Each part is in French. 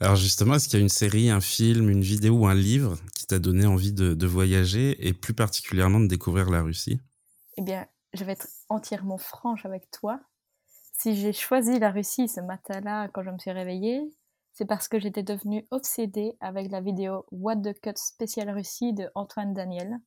Alors justement, est-ce qu'il y a une série, un film, une vidéo ou un livre qui t'a donné envie de, voyager et plus particulièrement de découvrir la Russie? Eh bien, je vais être entièrement franche avec toi. Si j'ai choisi la Russie ce matin-là quand je me suis réveillée, c'est parce que j'étais devenue obsédée avec la vidéo What the Cut spécial Russie de Antoine Daniel.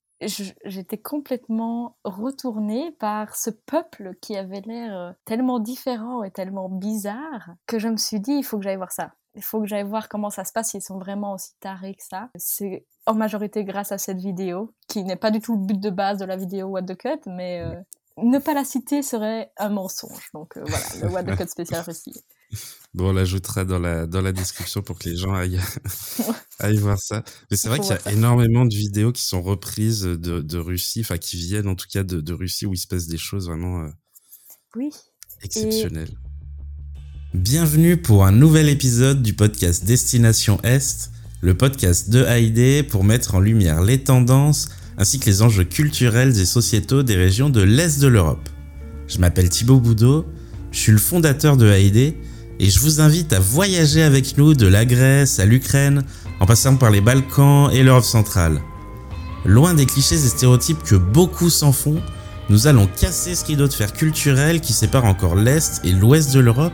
J'étais complètement retournée par ce peuple qui avait l'air tellement différent et tellement bizarre que je me suis dit il faut que j'aille voir ça. Il faut que j'aille voir comment ça se passe, ils sont vraiment aussi tarés que ça. C'est en majorité grâce à cette vidéo, qui n'est pas du tout le but de base de la vidéo What the Cut, mais euh, ne pas la citer serait un mensonge. Donc euh, voilà, le What the Cut spécial Russie. Bon, on l'ajoutera dans la, dans la description pour que les gens aillent, aillent voir ça. Mais c'est vrai qu'il y a énormément de vidéos qui sont reprises de, de Russie, enfin qui viennent en tout cas de, de, Russie où il se passe des choses vraiment euh, oui. exceptionnelles. Bienvenue pour un nouvel épisode du podcast Destination Est, le podcast de Haïdé pour mettre en lumière les tendances ainsi que les enjeux culturels et sociétaux des régions de l'Est de l'Europe. Je m'appelle Thibaut Boudot, je suis le fondateur de Haïdé et je vous invite à voyager avec nous de la Grèce à l'Ukraine en passant par les Balkans et l'Europe centrale. Loin des clichés et stéréotypes que beaucoup s'en font, nous allons casser ce rideau de fer culturel qui sépare encore l'Est et l'Ouest de l'Europe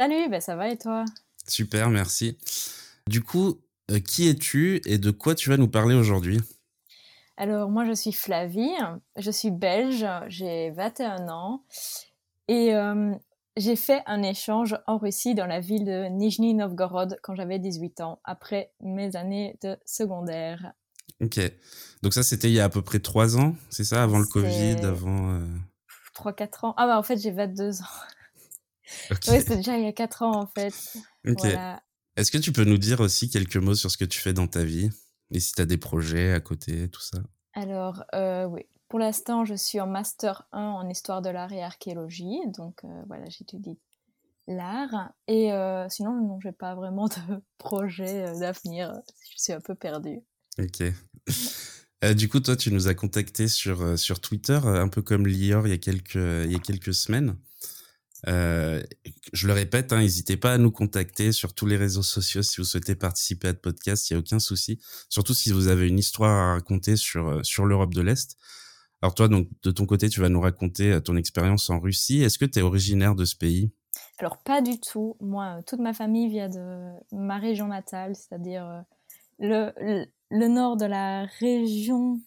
Salut, ben ça va et toi? Super, merci. Du coup, euh, qui es-tu et de quoi tu vas nous parler aujourd'hui? Alors, moi, je suis Flavie, je suis belge, j'ai 21 ans et euh, j'ai fait un échange en Russie dans la ville de Nijni Novgorod quand j'avais 18 ans, après mes années de secondaire. Ok. Donc ça, c'était il y a à peu près 3 ans, c'est ça? Avant le Covid, avant... Euh... 3-4 ans. Ah bah en fait, j'ai 22 ans. Okay. Oui, c'est déjà il y a 4 ans en fait. Ok. Voilà. Est-ce que tu peux nous dire aussi quelques mots sur ce que tu fais dans ta vie Et si tu as des projets à côté, tout ça? Alors, euh, oui. Pour l'instant, je suis en Master 1 en Histoire de l'art et archéologie. Donc, euh, voilà, j'étudie l'art. Et euh, sinon, non, j'ai pas vraiment de projet d'avenir. Je suis un peu perdue. Ok. Euh, du coup, toi, tu nous as contacté sur, sur Twitter, un peu comme Lior il y a quelques, il y a quelques semaines. Euh, je le répète, hein, n'hésitez pas à nous contacter sur tous les réseaux sociaux si vous souhaitez participer à ce podcast, il n'y a aucun souci. Surtout si vous avez une histoire à raconter sur, euh, sur l'Europe de l'Est. Alors toi, donc, de ton côté, tu vas nous raconter euh, ton expérience en Russie. Est-ce que tu es originaire de ce pays? Alors pas du tout. Moi, toute ma famille vient de ma région natale, c'est-à-dire le, le, le, nord de la région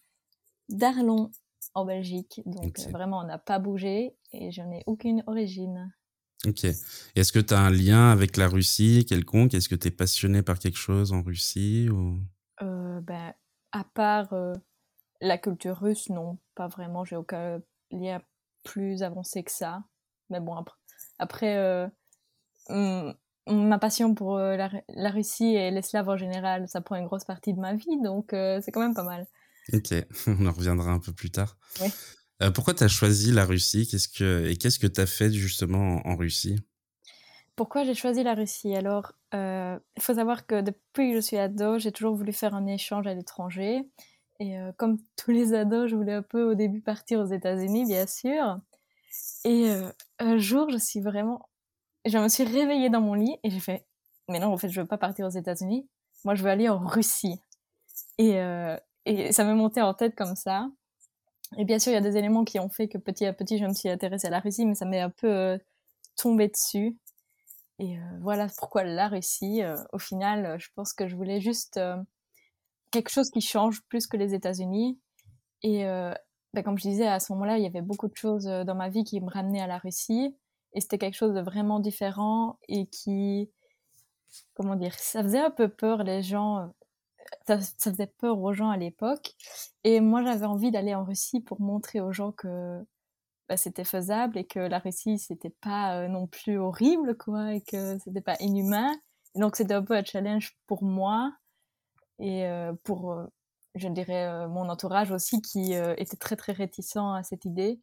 d'Arlon en Belgique. Donc okay. vraiment, on n'a pas bougé et je n'ai aucune origine. Ok. Est-ce que tu as un lien avec la Russie quelconque? Est-ce que tu es passionné par quelque chose en Russie ou... euh, ben, À part euh, la culture russe, non, pas vraiment. J'ai aucun lien plus avancé que ça. Mais bon, après, après euh, ma passion pour euh, la, la, Russie et les Slaves en général, ça prend une grosse partie de ma vie, donc euh, c'est quand même pas mal. Ok, on en reviendra un peu plus tard. Euh, pourquoi tu as choisi la Russie? Qu'est-ce que, Et qu'est-ce que tu as fait justement en, en Russie? Pourquoi j'ai choisi la Russie? Alors, il euh, faut savoir que depuis que je suis ado, j'ai toujours voulu faire un échange à l'étranger. Et euh, comme tous les ados, je voulais un peu au début partir aux États-Unis, bien sûr. Et un jour, je suis vraiment. Je me suis réveillée dans mon lit et j'ai fait Mais non, en fait, je veux pas partir aux États-Unis. Moi, je veux aller en Russie. Et, et ça me montait en tête comme ça. Et bien sûr, il y a des éléments qui ont fait que petit à petit, je me suis intéressée à la Russie, mais ça m'est un peu euh, tombé dessus. Et euh, voilà pourquoi la Russie. Euh, au final, je pense que je voulais juste quelque chose qui change plus que les États-Unis. Et bah, comme je disais, à ce moment-là, il y avait beaucoup de choses dans ma vie qui me ramenaient à la Russie. Et c'était quelque chose de vraiment différent et qui, comment dire, ça faisait un peu peur les gens ça, faisait peur aux gens à l'époque. Et moi, j'avais envie d'aller en Russie pour montrer aux gens que bah, c'était faisable et que la Russie, c'était pas euh, non plus horrible, quoi, et que c'était pas inhumain. Donc, c'était un peu un challenge pour moi et pour, je dirais, mon entourage aussi qui était très très réticent à cette idée.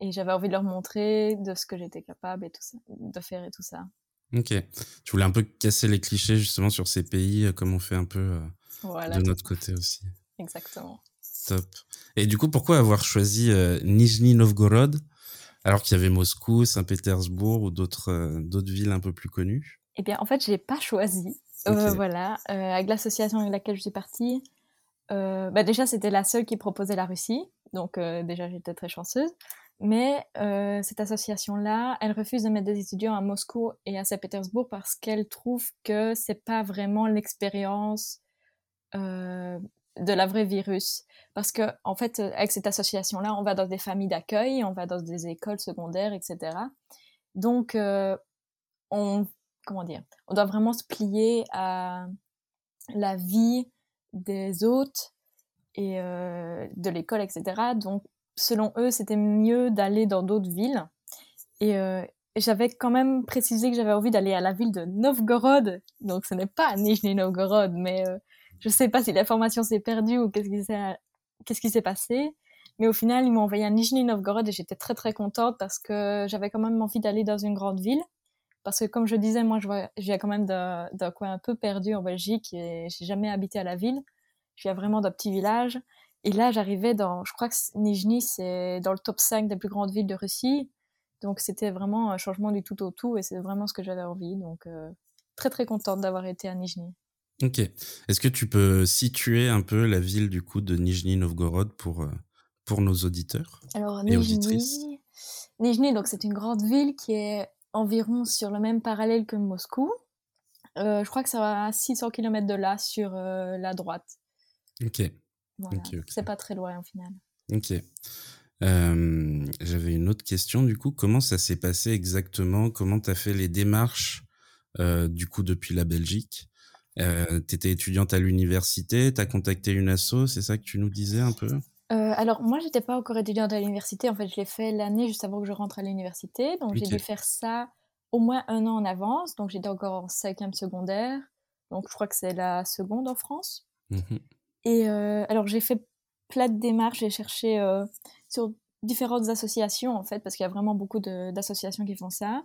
Et j'avais envie de leur montrer de ce que j'étais capable et tout ça, de faire et tout ça. Ok. Tu voulais un peu casser les clichés justement sur ces pays, comme on fait un peu de notre côté aussi. Exactement. Top. Et du coup, pourquoi avoir choisi Nijni Novgorod alors qu'il y avait Moscou, Saint-Pétersbourg ou d'autres d'autres villes un peu plus connues? Eh bien, en fait, je n'ai pas choisi. Euh, voilà, euh, avec l'association avec laquelle je suis partie, euh, bah déjà c'était la seule qui proposait la Russie, donc déjà j'étais très chanceuse. Mais cette association-là, elle refuse de mettre des étudiants à Moscou et à Saint-Pétersbourg parce qu'elle trouve que c'est pas vraiment l'expérience de la vraie virus. Parce que en fait, avec cette association-là, on va dans des familles d'accueil, on va dans des écoles secondaires, etc. Donc, on comment dire, on doit vraiment se plier à la vie des hôtes et euh, de l'école, etc. Donc, selon eux, c'était mieux d'aller dans d'autres villes. Et euh, j'avais quand même précisé que j'avais envie d'aller à la ville de Novgorod. Donc, ce n'est pas Nijni Novgorod, mais euh, je ne sais pas si l'information s'est perdue ou qu'est-ce qui s'est passé. Mais au final, ils m'ont envoyé à Nijni Novgorod et j'étais très très contente parce que j'avais quand même envie d'aller dans une grande ville. Parce que comme je disais, moi, je viens quand même d'un coin un peu perdu en Belgique et j'ai jamais habité à la ville. Je viens vraiment d'un petit village. Et là, j'arrivais dans, je crois que Nijni, c'est dans le top 5 des plus grandes villes de Russie. Donc, c'était vraiment un changement du tout au tout et c'est vraiment ce que j'avais envie. Donc, euh, très, très contente d'avoir été à Nijni. Ok. Est-ce que tu peux situer un peu la ville du coup de Nijni Novgorod pour, euh, pour nos auditeurs Alors, Nijni, Nijni, donc c'est une grande ville qui est environ sur le même parallèle que Moscou. Euh, je crois que ça va à 600 km de là, sur euh, la droite. Ok. C'est pas très loin au final. Ok. Euh, j'avais une autre question du coup. Comment ça s'est passé exactement? Comment tu as fait les démarches du coup depuis la Belgique? Tu étais étudiante à l'université, tu as contacté une asso, c'est ça que tu nous disais un peu? Euh, alors, moi, j'étais pas encore étudiante à l'université. En fait, je l'ai fait l'année juste avant que je rentre à l'université. Donc, j'ai dû faire ça au moins un an en avance. Donc, j'étais encore en cinquième secondaire. Donc, je crois que c'est la seconde en France. Mmh Et euh, alors, j'ai fait plein de démarches. J'ai cherché euh, sur différentes associations, en fait, parce qu'il y a vraiment beaucoup d'associations qui font ça.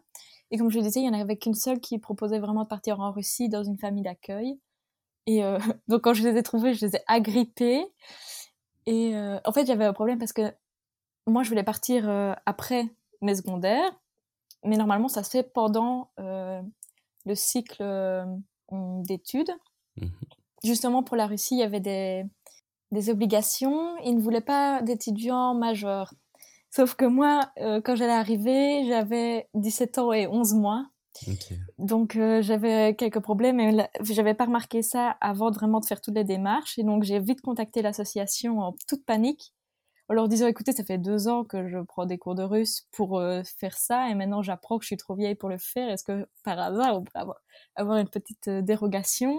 Et comme je le disais, il y en avait qu'une seule qui proposait vraiment de partir en Russie dans une famille d'accueil. Et donc, quand je les ai trouvées, je les ai agrippées. Et euh, en fait, j'avais un problème parce que moi, je voulais partir euh, après mes secondaires, mais normalement, ça se fait pendant euh, le cycle d'études. Mmh Justement, pour la Russie, il y avait des, des obligations. Ils ne voulaient pas d'étudiants majeurs. Sauf que moi, quand j'allais arriver, j'avais 17 ans et 11 mois. Donc euh, j'avais quelques problèmes et j'avais pas remarqué ça avant vraiment de faire toutes les démarches et donc j'ai vite contacté l'association en toute panique en leur disant écoutez ça fait deux ans que je prends des cours de russe pour euh, faire ça et maintenant j'apprends que je suis trop vieille pour le faire est-ce que par hasard on pourrait avoir, une petite euh, dérogation?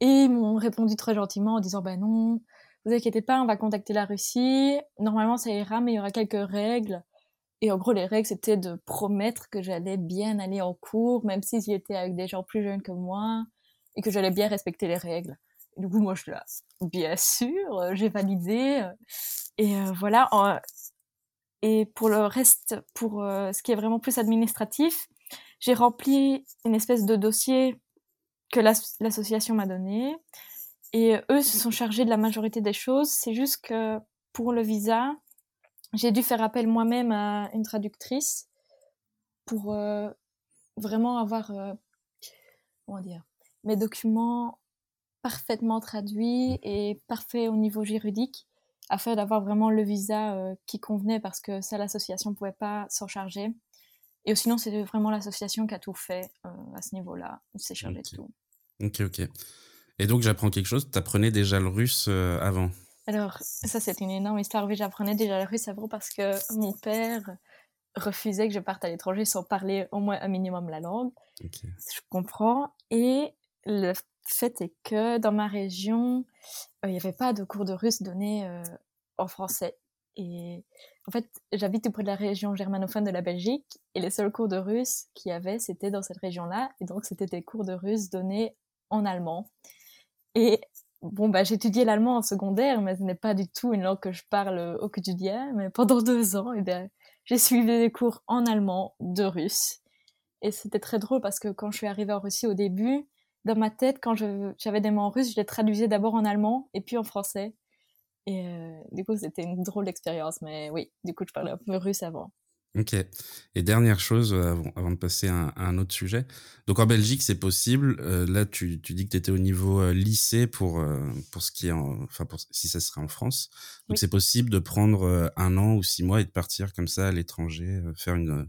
Et ils m'ont répondu très gentiment en disant ben non vous inquiétez pas on va contacter la Russie normalement ça ira mais il y aura quelques règles et en gros, les règles, c'était de promettre que j'allais bien aller en cours, même si j'étais avec des gens plus jeunes que moi, et que j'allais bien respecter les règles. du coup, moi, je suis là, bien sûr, euh, j'ai validé. Euh, et euh, voilà. Et pour le reste, pour ce qui est vraiment plus administratif, j'ai rempli une espèce de dossier que l'association m'a donné. Et eux se sont chargés de la majorité des choses. C'est juste que pour le visa, j'ai dû faire appel moi-même à une traductrice pour euh, vraiment avoir euh, comment dire, mes documents parfaitement traduits et parfaits au niveau juridique afin d'avoir vraiment le visa euh, qui convenait parce que ça l'association ne pouvait pas s'en charger. Et sinon, c'est vraiment l'association qui a tout fait à ce niveau-là. Il s'est chargé de tout. Ok, ok. Et donc, j'apprends quelque chose. Tu apprenais déjà le russe avant? Alors, ça, c'est une énorme histoire. Oui, j'apprenais déjà le russe avant parce que mon père refusait que je parte à l'étranger sans parler au moins un minimum la langue. Je comprends. Et le fait est que dans ma région, euh, il n'y avait pas de cours de russe donnés euh, en français. Et en fait, j'habite tout près de la région germanophone de la Belgique et les seuls cours de russe qu'il y avait, c'était dans cette région-là. Et donc, c'était des cours de russe donnés en allemand. Et bon, bah, étudié l'allemand en secondaire, mais ce n'est pas du tout une langue que je parle au quotidien. Mais pendant deux ans, eh bien, j'ai suivi des cours en allemand, de russe. Et c'était très drôle parce que quand je suis arrivée en Russie au début, dans ma tête, quand j'avais des mots en russe, je les traduisais d'abord en allemand et puis en français. Et euh, du coup, c'était une drôle d'expérience. Mais oui, du coup, je parlais un peu russe avant. Ok. Et dernière chose, euh, avant, de passer à, un autre sujet. Donc en Belgique, c'est possible. Euh, là, tu, tu, dis que tu étais au niveau lycée pour, pour ce qui est en, enfin, pour, si ça serait en France. Donc c'est possible de prendre un an ou six mois et de partir comme ça à l'étranger, faire une,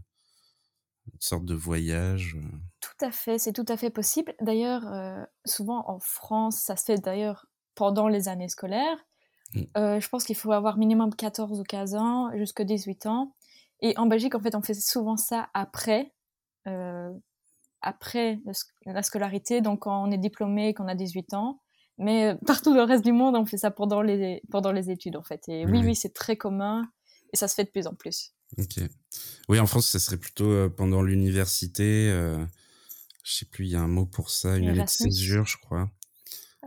une sorte de voyage. Tout à fait, c'est tout à fait possible. D'ailleurs, souvent en France, ça se fait d'ailleurs pendant les années scolaires. Mmh. Euh, je pense qu'il faut avoir minimum 14 ou 15 ans, jusqu'à 18 ans. Et en Belgique, en fait, on fait souvent ça après, euh, après la scolarité, donc quand on est diplômé, qu'on a 18 ans. Mais euh, partout dans le reste du monde, on fait ça pendant les, pendant les études, en fait. Et oui, oui, c'est très commun et ça se fait de plus en plus. Ok. Oui, en France, ça serait plutôt pendant l'université. je sais plus, il y a un mot pour ça, une césure, je crois.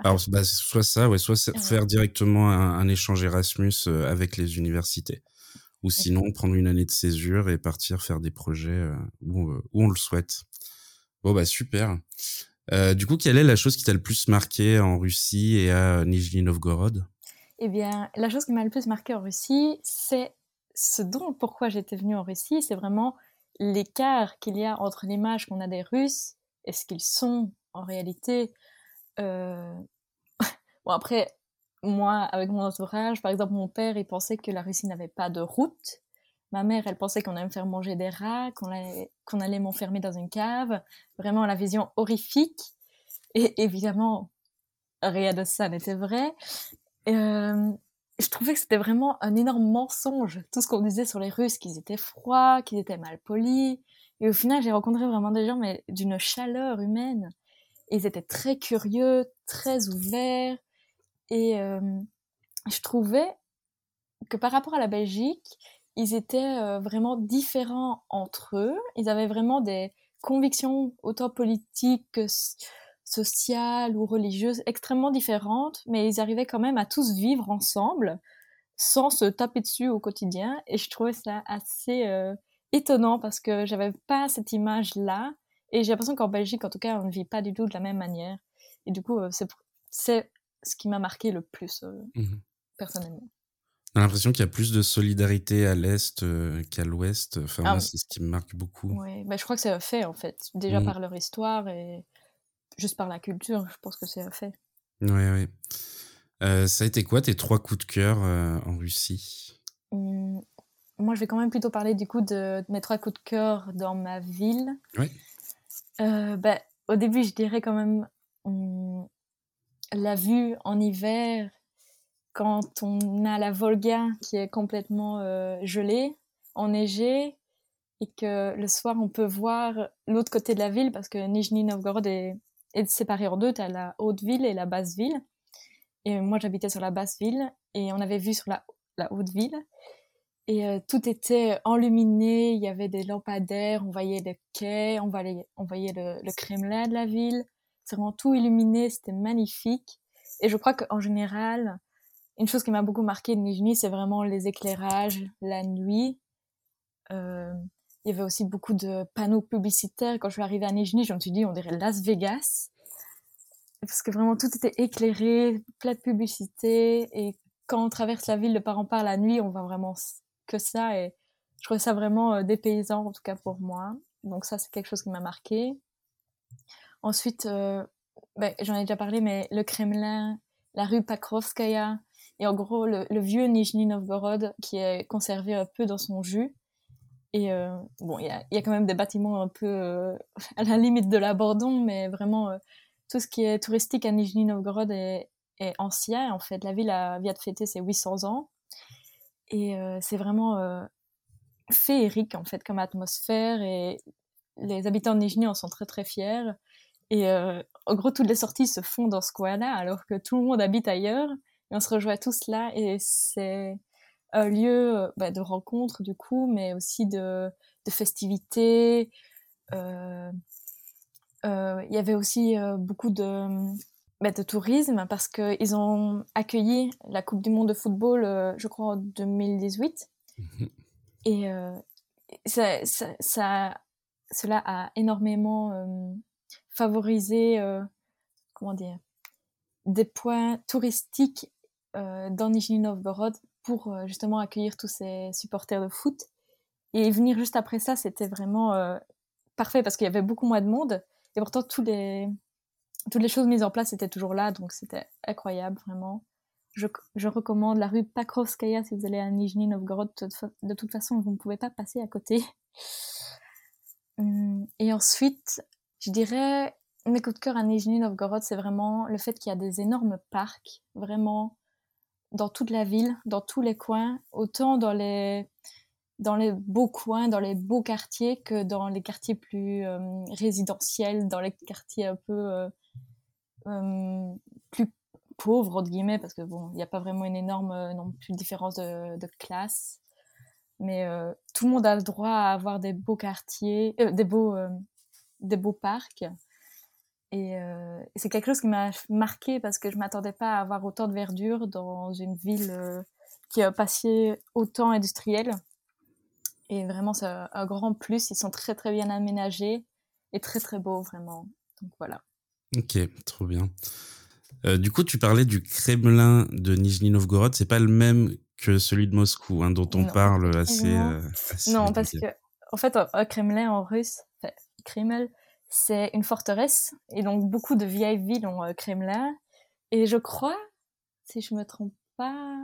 Alors, bah, soit ça, ouais, soit faire directement un, échange Erasmus euh, avec les universités. Ou sinon, prendre une année de césure et partir faire des projets euh, où, euh, où on le souhaite. Bon, bah, super. Euh, du coup, quelle est la chose qui t'a le plus marqué en Russie et à Nijni Novgorod? Eh bien, la chose qui m'a le plus marqué en Russie, c'est ce dont pourquoi j'étais venue en Russie, c'est vraiment l'écart qu'il y a entre l'image qu'on a des Russes et ce qu'ils sont en réalité. Euh, bon, après, moi, avec mon entourage, par exemple, mon père, il pensait que la Russie n'avait pas de route. Ma mère, elle pensait qu'on allait me faire manger des rats, qu'on allait, qu'on allait m'enfermer dans une cave. Vraiment la vision horrifique. Et évidemment, rien de ça n'était vrai. Euh, je trouvais que c'était vraiment un énorme mensonge, tout ce qu'on disait sur les Russes, qu'ils étaient froids, qu'ils étaient mal polis. Et au final, j'ai rencontré vraiment des gens, mais d'une chaleur humaine ils étaient très curieux, très ouverts. Et euh, je trouvais que par rapport à la Belgique, ils étaient euh, vraiment différents entre eux. Ils avaient vraiment des convictions autant politiques, sociales ou religieuses extrêmement différentes, mais ils arrivaient quand même à tous vivre ensemble sans se taper dessus au quotidien. Et je trouvais ça assez euh, étonnant parce que j'avais pas cette image-là et j'ai l'impression qu'en Belgique, en tout cas, on ne vit pas du tout de la même manière. Et du coup, euh, c'est ce qui m'a marqué le plus, euh, mmh personnellement. On a l'impression qu'il y a plus de solidarité à l'Est euh, qu'à l'Ouest. Enfin, ah c'est ce qui me marque beaucoup. Oui, bah, je crois que c'est un fait, en fait. Déjà mmh. par leur histoire et juste par la culture, je pense que c'est un fait. Oui, oui. ça a été quoi tes trois coups de cœur en Russie? Mmh, Moi, je vais quand même plutôt parler du coup de, de mes trois coups de cœur dans ma ville. Oui. Euh, bah, au début, je dirais quand même la vue en hiver, quand on a la Volga qui est complètement euh, gelée, enneigée, et que le soir, on peut voir l'autre côté de la ville, parce que Nijni Novgorod est, est séparé en deux, tu as la haute ville et la basse ville. Et moi, j'habitais sur la basse ville, et on avait vu sur la haute ville. Et euh, tout était enluminé, il y avait des lampadaires, on voyait les quais, on voyait, le, Kremlin de la ville. C'est vraiment tout illuminé, c'était magnifique. Et je crois qu'en général, une chose qui m'a beaucoup marqué de Nijni, c'est vraiment les éclairages, la nuit. Euh, il y avait aussi beaucoup de panneaux publicitaires. Quand je suis arrivée à Nijni, je me suis dit, on dirait Las Vegas. Parce que vraiment tout était éclairé, plein de publicité. Et quand on traverse la ville de part en part la nuit, on voit vraiment que ça et je trouvais ça vraiment euh, dépaysant en tout cas pour moi. Donc ça c'est quelque chose qui m'a marqué. Ensuite, euh, ben, j'en ai déjà parlé, mais le Kremlin, la rue Pakrovskaya et en gros le, vieux Nijni Novgorod qui est conservé un peu dans son jus. Et euh, bon, il y a, y a, quand même des bâtiments un peu à la limite de l'abandon, mais vraiment tout ce qui est touristique à Nijni Novgorod est, est ancien. En fait, la ville a, vient de fêter ses 800 ans. Et euh, c'est vraiment euh, féerique, en fait, comme atmosphère. Et les habitants de Nijni en sont très, très fiers. Et euh, en gros, toutes les sorties se font dans ce coin-là, alors que tout le monde habite ailleurs. Et on se rejoint tous là. Et c'est un lieu bah, de rencontre, du coup, mais aussi de, de festivités. Il y avait aussi beaucoup de de tourisme parce qu'ils ont accueilli la Coupe du Monde de football, euh, je crois, en 2018. Mhm. Et euh, ça, ça, cela a énormément euh, favorisé, comment dire, des points touristiques dans Nijni Novgorod pour justement accueillir tous ces supporters de foot. Et venir juste après ça, c'était vraiment parfait parce qu'il y avait beaucoup moins de monde. Et pourtant, tous les, toutes les choses mises en place étaient toujours là, donc c'était incroyable, vraiment. Je, je, recommande la rue Pakrovskaya si vous allez à Nijni Novgorod. De, toute façon, vous ne pouvez pas passer à côté. Hum, et ensuite, je dirais, mes coups de cœur à Nijni Novgorod, c'est vraiment le fait qu'il y a des énormes parcs, vraiment dans toute la ville, dans tous les coins, autant dans les, dans les beaux coins, dans les beaux quartiers que dans les quartiers plus euh, résidentiels, dans les quartiers un peu euh, plus pauvres, entre guillemets, parce que bon, il n'y a pas vraiment une énorme non plus différence de, classe. Mais tout le monde a le droit à avoir des beaux quartiers, des, beaux, des beaux parcs. Et, c'est quelque chose qui m'a marqué parce que je m'attendais pas à avoir autant de verdure dans une ville qui a passé autant industrielle. Et vraiment, c'est un grand plus. Ils sont très, très bien aménagés et très, très beaux, vraiment. Donc voilà. Ok, trop bien. Euh, du coup, tu parlais du Kremlin de Nijni Novgorod. C'est pas le même que celui de Moscou, hein, dont on parle assez. Euh, non, parce que, en fait, un Kremlin en russe, Kreml, c'est une forteresse. Et donc, beaucoup de vieilles villes ont un Kremlin. Et je crois, si je me trompe pas,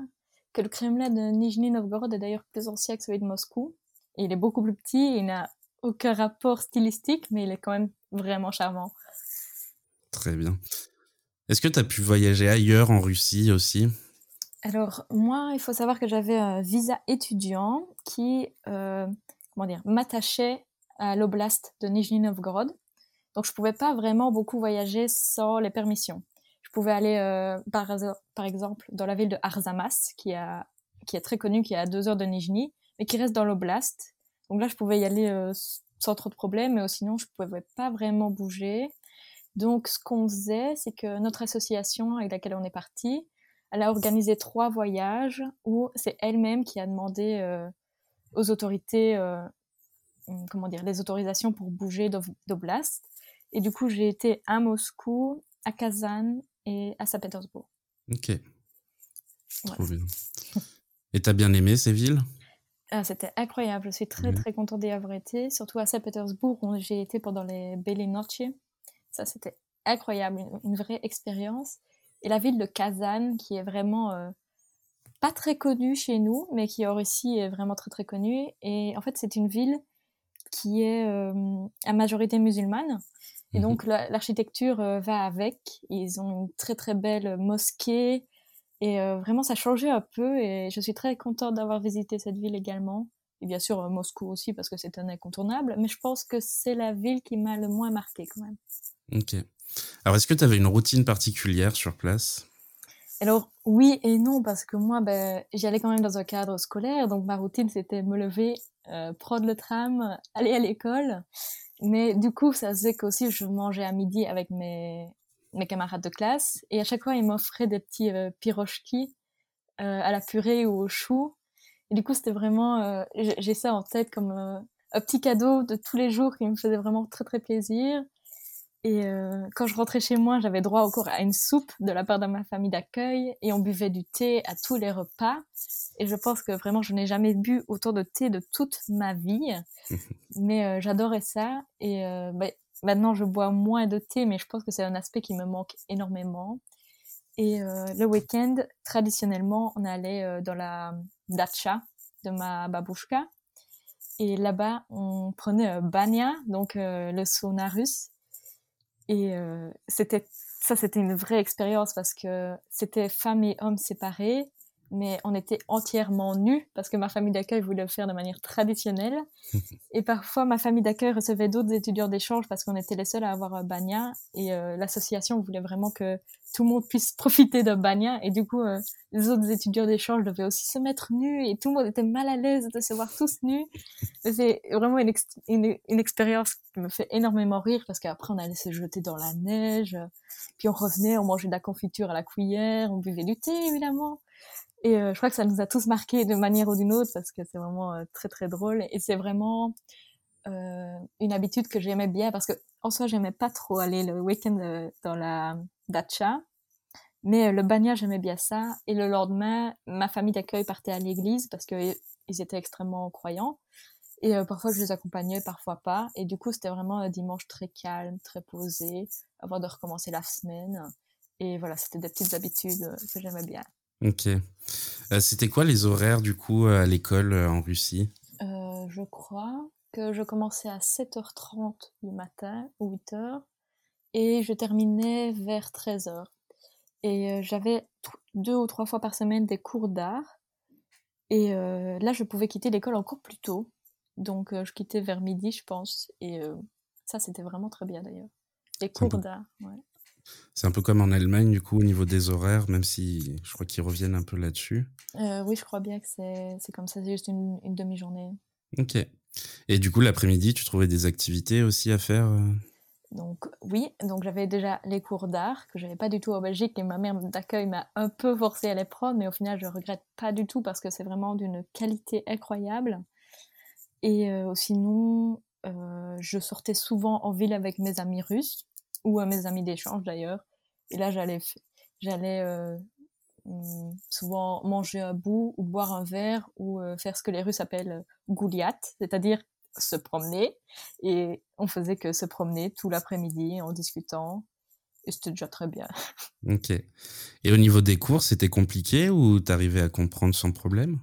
que le Kremlin de Nijni Novgorod est d'ailleurs plus ancien que celui de Moscou il est beaucoup plus petit, il n'a aucun rapport stylistique, mais il est quand même vraiment charmant. Très bien. Est-ce que tu as pu voyager ailleurs en Russie aussi? Alors, moi, il faut savoir que j'avais un visa étudiant qui, euh, comment dire, m'attachait à l'oblast de Nizhny Novgorod. Donc, je pouvais pas vraiment beaucoup voyager sans les permissions. Je pouvais aller, euh, par, exemple, dans la ville de Arzamas, qui, est très connue, qui est à deux heures de Nizhny, mais qui reste dans l'oblast. Donc là, je pouvais y aller euh, sans trop de problèmes, mais sinon, je pouvais pas vraiment bouger. Donc, ce qu'on faisait, c'est que notre association avec laquelle on est parti, elle a organisé trois voyages où c'est elle-même qui a demandé euh, aux autorités, euh, hum, comment dire, les autorisations pour bouger d'oblast. Et du coup, j'ai été à Moscou, à Kazan et à Saint-Pétersbourg. Ok. Trop bien. Et t'as bien aimé ces villes? Ah, c'était incroyable. Je suis très, très contente d'y avoir été, surtout à Saint-Pétersbourg où j'ai été pendant les Belle Noche. Ça, c'était incroyable, une, vraie expérience. Et la ville de Kazan, qui est vraiment euh, pas très connue chez nous, mais qui en Russie est vraiment très, très connue. Et en fait, c'est une ville qui est euh, à majorité musulmane. Et mmh donc, l'architecture euh, va avec. Ils ont une très, très belle mosquée et vraiment, ça a changé un peu et je suis très contente d'avoir visité cette ville également. Et bien sûr, Moscou aussi parce que c'est un incontournable. Mais je pense que c'est la ville qui m'a le moins marqué quand même. Ok. Alors, est-ce que tu avais une routine particulière sur place? Alors oui et non parce que moi ben, j'y allais quand même dans un cadre scolaire donc ma routine c'était me lever, euh, prendre le tram, aller à l'école. Mais du coup ça faisait qu'aussi je mangeais à midi avec mes mes camarades de classe. Et à chaque fois, ils m'offraient des petits euh, euh, à la purée ou au chou. Et du coup, c'était vraiment, euh, j'ai ça en tête comme un petit cadeau de tous les jours qui me faisait vraiment très très plaisir. Et quand je rentrais chez moi, j'avais droit encore à une soupe de la part de ma famille d'accueil et on buvait du thé à tous les repas. Et je pense que vraiment, je n'ai jamais bu autant de thé de toute ma vie. Mais j'adorais ça. Et bah, Maintenant, je bois moins de thé, mais je pense que c'est un aspect qui me manque énormément. Et euh, le week-end, traditionnellement, on allait euh, dans la dacha de ma babouchka. Et là-bas, on prenait banya, donc euh, le sauna russe. Et c'était ça, c'était une vraie expérience parce que c'était femmes et hommes séparés mais on était entièrement nus parce que ma famille d'accueil voulait le faire de manière traditionnelle. et parfois, ma famille d'accueil recevait d'autres étudiants d'échange parce qu'on était les seuls à avoir un et euh, l'association voulait vraiment que tout le monde puisse profiter d'un bagna. Et du coup, euh, les autres étudiants d'échange devaient aussi se mettre nus et tout le monde était mal à l'aise de se voir tous nus. C'est vraiment une, une, une, expérience qui me fait énormément rire parce qu'après on allait se jeter dans la neige, puis on revenait, on mangeait de la confiture à la cuillère, on buvait du thé évidemment. Et euh, je crois que ça nous a tous marqués de manière ou d'une autre parce que c'est vraiment euh, très très drôle et c'est vraiment euh, une habitude que j'aimais bien parce que en soi j'aimais pas trop aller le week-end euh, dans la dacha mais euh, le bagna j'aimais bien ça. Et le lendemain ma famille d'accueil partait à l'église parce que ils étaient extrêmement croyants. Et parfois je les accompagnais parfois pas. Et du coup c'était vraiment un dimanche très calme très posé avant de recommencer la semaine. Et voilà c'était des petites habitudes que j'aimais bien. Ok. C'était quoi les horaires du coup à l'école en Russie? Je crois je commençais à 7h30 du matin ou 8h et je terminais vers 13h. Et euh, j'avais deux ou trois fois par semaine des cours d'art. Et euh, là, je pouvais quitter l'école encore plus tôt. Donc, euh, je quittais vers midi, je pense. Et ça, c'était vraiment très bien d'ailleurs. Les cours d'art, ouais. C'est un peu comme en Allemagne, du coup, au niveau des horaires, même si je crois qu'ils reviennent un peu là-dessus. oui, je crois bien que c'est comme ça, c'est juste une, une demi-journée. Ok. Et du coup, l'après-midi, tu trouvais des activités aussi à faire euh donc oui, donc j'avais déjà les cours d'art que j'avais pas du tout en Belgique et ma mère d'accueil m'a un peu forcé à les prendre, mais au final je regrette pas du tout parce que c'est vraiment d'une qualité incroyable. Et euh, sinon, euh, je sortais souvent en ville avec mes amis russes ou mes amis d'échange d'ailleurs. Et là j'allais j'allais Hum, souvent manger un bout ou boire un verre ou euh, faire ce que les Russes appellent euh, gouliat, c'est-à-dire se promener. Et on faisait que se promener tout l'après-midi en discutant. Et c'était déjà très bien. Ok. Et au niveau des cours, c'était compliqué ou t'arrivais à comprendre sans problème?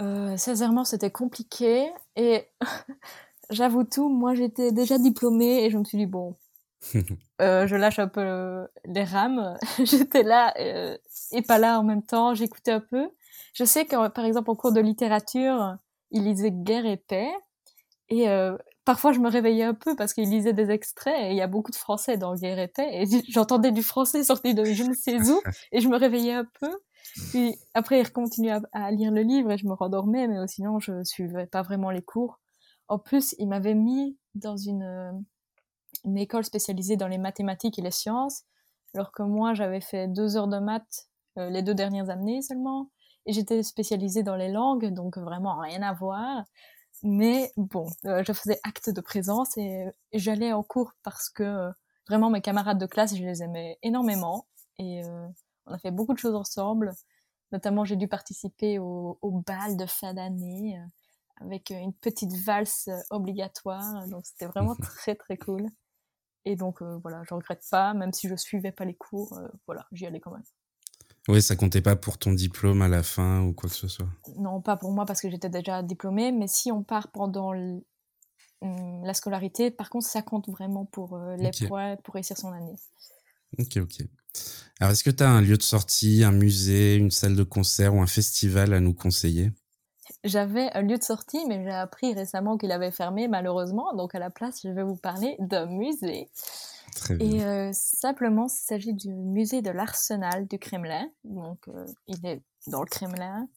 Euh, Sincèrement, c'était compliqué. Et j'avoue tout, moi j'étais déjà diplômée et je me suis dit, bon, euh, je lâche un peu les rames. J'étais là euh, et pas là en même temps. J'écoutais un peu. Je sais que, par exemple, en cours de littérature, il lisait Guerre et paix. Et euh, parfois, je me réveillais un peu parce qu'il lisait des extraits. Et il y a beaucoup de français dans Guerre et paix. Et j'entendais du français sorti de je ne sais où. Et je me réveillais un peu. Puis après, il continuait à, à lire le livre et je me rendormais. Mais sinon, je suivais pas vraiment les cours. En plus, il m'avait mis dans une une école spécialisée dans les mathématiques et les sciences, alors que moi j'avais fait deux heures de maths euh, les deux dernières années seulement, et j'étais spécialisée dans les langues, donc vraiment rien à voir. Mais bon, euh, je faisais acte de présence et, j'allais en cours parce que euh, vraiment mes camarades de classe, je les aimais énormément et on a fait beaucoup de choses ensemble. Notamment, j'ai dû participer au, au bal de fin d'année avec une petite valse obligatoire. Donc, c'était vraiment très, très cool. Et donc euh, voilà, je regrette pas, même si je suivais pas les cours, euh, voilà, j'y allais quand même. Oui, ça comptait pas pour ton diplôme à la fin ou quoi que ce soit. Non, pas pour moi parce que j'étais déjà diplômée, mais si on part pendant hum, la scolarité, par contre, ça compte vraiment pour euh, les points pour réussir son année. Ok, ok. Alors, est-ce que tu as un lieu de sortie, un musée, une salle de concert ou un festival à nous conseiller? J'avais un lieu de sortie, mais j'ai appris récemment qu'il avait fermé, malheureusement. Donc, à la place, je vais vous parler d'un musée. Très bien. Et euh, simplement, il s'agit du musée de l'Arsenal du Kremlin. Donc, euh, il est dans le Kremlin.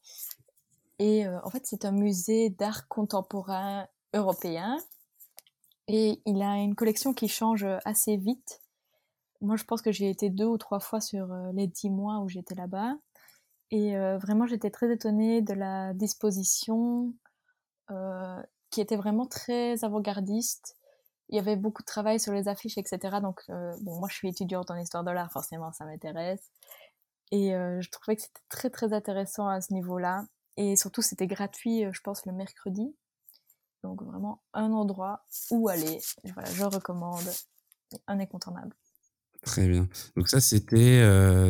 Et euh, en fait, c'est un musée d'art contemporain européen. Et il a une collection qui change assez vite. Moi, je pense que j'ai été deux ou trois fois sur les dix mois où j'étais là-bas. Et vraiment, j'étais très étonnée de la disposition qui était vraiment très avant-gardiste. Il y avait beaucoup de travail sur les affiches, etc. Donc, bon, moi, je suis étudiante en histoire de l'art, forcément, ça m'intéresse. Et je trouvais que c'était très, très intéressant à ce niveau-là. Et surtout, c'était gratuit, je pense, le mercredi. Donc, vraiment, un endroit où aller. Voilà, je recommande. Un incontournable. Très bien. Donc ça, c'était